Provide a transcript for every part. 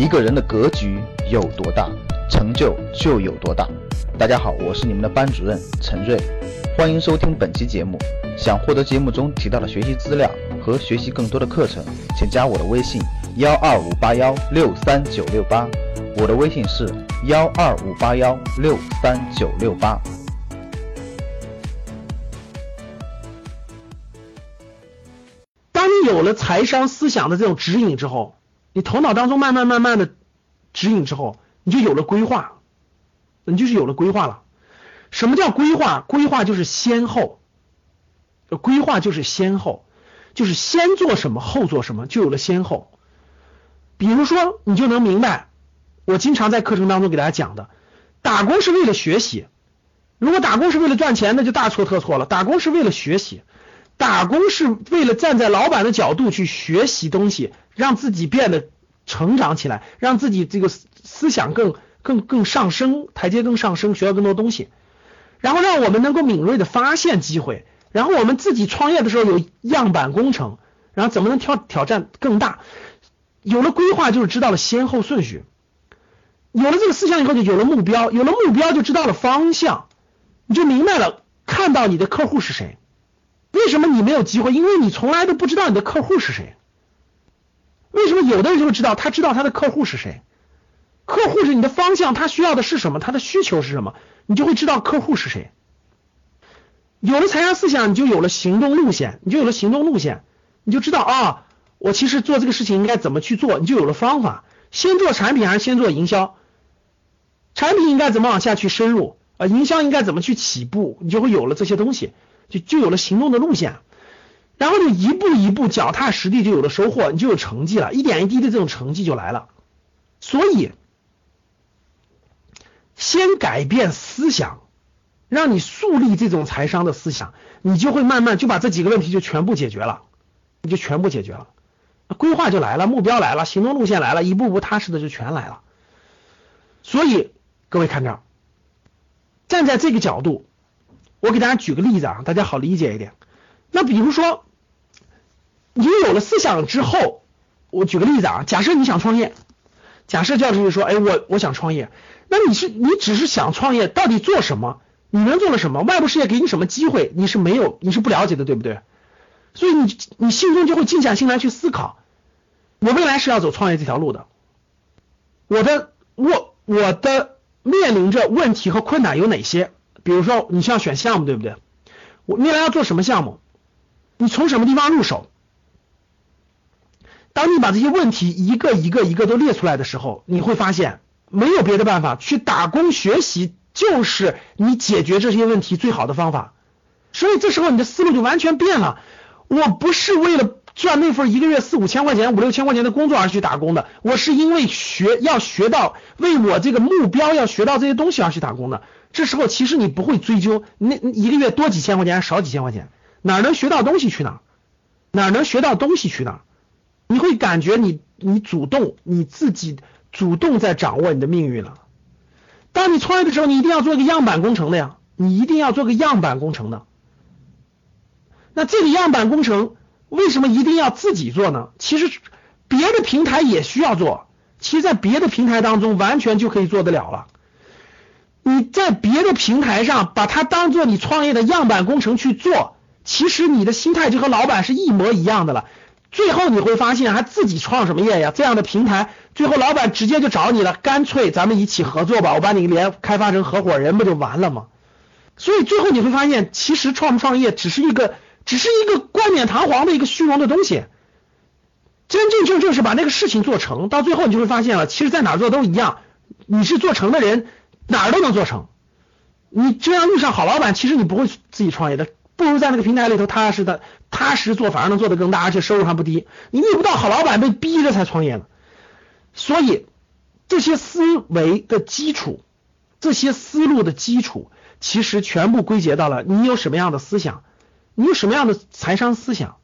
一个人的格局有多大，成就就有多大。大家好，我是你们的班主任陈瑞，欢迎收听本期节目。想获得节目中提到的学习资料和学习更多的课程，请加我的微信幺二五八幺六三九六八。我的微信是幺二五八幺六三九六八。当你有了财商思想的这种指引之后，你头脑当中慢慢慢慢的指引之后，你就有了规划，你就是有了规划了。什么叫规划？规划就是先后，规划就是先后，就是先做什么后做什么，就有了先后。比如说，你就能明白，我经常在课程当中给大家讲的，打工是为了学习。如果打工是为了赚钱，那就大错特错了。打工是为了学习，打工是为了站在老板的角度去学习东西，让自己变得成长起来，让自己这个思想更更更上升，台阶更上升，学到更多东西，然后让我们能够敏锐的发现机会，然后我们自己创业的时候有样板工程，然后怎么能挑挑战更大？有了规划，就是知道了先后顺序。有了这个思想以后，就有了目标，有了目标就知道了方向，你就明白了，看到你的客户是谁。为什么你没有机会？因为你从来都不知道你的客户是谁。有的人就会知道？他知道他的客户是谁，客户是你的方向，他需要的是什么，他的需求是什么，你就会知道客户是谁。有了财商思想，你就有了行动路线，你就有了行动路线，你就知道啊，我其实做这个事情应该怎么去做，你就有了方法。先做产品还是先做营销？产品应该怎么往下去深入？啊，营销应该怎么去起步？你就会有了这些东西，就就有了行动的路线，然后就一步一步脚踏实地，就有了收获，你就有成绩了，一点一滴的这种成绩就来了。所以，先改变思想，让你树立这种财商的思想，你就会慢慢就把这几个问题就全部解决了，你就全部解决了，规划就来了，目标来了，行动路线来了，一步步踏实的就全来了。所以，各位看这儿，站在这个角度，我给大家举个例子啊，大家好理解一点。那比如说，有了思想之后，我举个例子啊，假设你想创业，假设教授说，哎，我我想创业，那你是你只是想创业，到底做什么？你能做了什么？外部世界给你什么机会？你是没有，你是不了解的，对不对？所以你你心中就会静下心来去思考，我未来是要走创业这条路的，我的我。我的面临着问题和困难有哪些？比如说，你需要选项目，对不对？我未来要做什么项目？你从什么地方入手？当你把这些问题一个一个一个都列出来的时候，你会发现没有别的办法，去打工学习就是你解决这些问题最好的方法。所以这时候你的思路就完全变了。我不是为了。赚那份一个月四五千块钱、五六千块钱的工作而去打工的，我是因为学要学到为我这个目标要学到这些东西而去打工的。这时候其实你不会追究那一个月多几千块钱少几千块钱，哪能学到东西去哪，哪能学到东西去哪，你会感觉你你主动你自己主动在掌握你的命运了。当你创业的时候，你一定要做一个样板工程的呀，你一定要做个样板工程的。那这个样板工程。为什么一定要自己做呢？其实别的平台也需要做，其实，在别的平台当中完全就可以做得了了。你在别的平台上把它当做你创业的样板工程去做，其实你的心态就和老板是一模一样的了。最后你会发现，还自己创什么业呀？这样的平台，最后老板直接就找你了，干脆咱们一起合作吧，我把你连开发成合伙人，不就完了吗？所以最后你会发现，其实创不创业只是一个。只是一个冠冕堂皇的一个虚荣的东西，真真正正是把那个事情做成，到最后你就会发现了，其实在哪做都一样。你是做成的人，哪儿都能做成。你这样遇上好老板，其实你不会自己创业的，不如在那个平台里头踏实的踏实做，反而能做得更大，而且收入还不低。你遇不到好老板，被逼着才创业呢。所以这些思维的基础，这些思路的基础，其实全部归结到了你有什么样的思想。你有什么样的财商思想？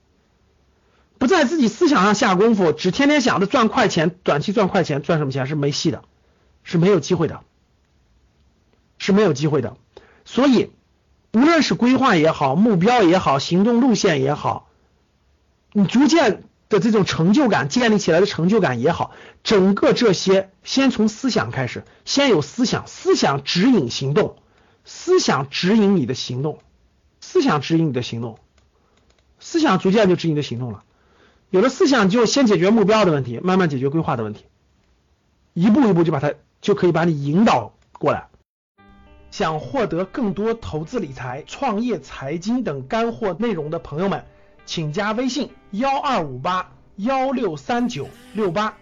不在自己思想上下功夫，只天天想着赚快钱，短期赚快钱，赚什么钱是没戏的，是没有机会的，是没有机会的。所以，无论是规划也好，目标也好，行动路线也好，你逐渐的这种成就感建立起来的成就感也好，整个这些先从思想开始，先有思想，思想指引行动，思想指引你的行动，思想指引你的行动，思想逐渐就指引你的行动了。有了思想，就先解决目标的问题，慢慢解决规划的问题，一步一步就把它就可以把你引导过来。想获得更多投资理财、创业、财经等干货内容的朋友们。请加微信幺二五八幺六三九六八。